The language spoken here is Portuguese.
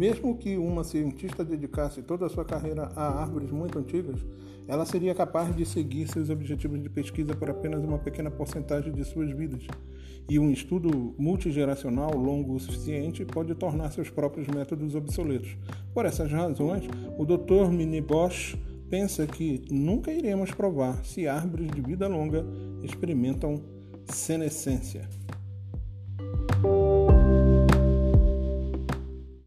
Mesmo que uma cientista dedicasse toda a sua carreira a árvores muito antigas, ela seria capaz de seguir seus objetivos de pesquisa por apenas uma pequena porcentagem de suas vidas. E um estudo multigeracional longo o suficiente pode tornar seus próprios métodos obsoletos. Por essas razões, o Dr. Minibosch pensa que nunca iremos provar se árvores de vida longa experimentam senescência.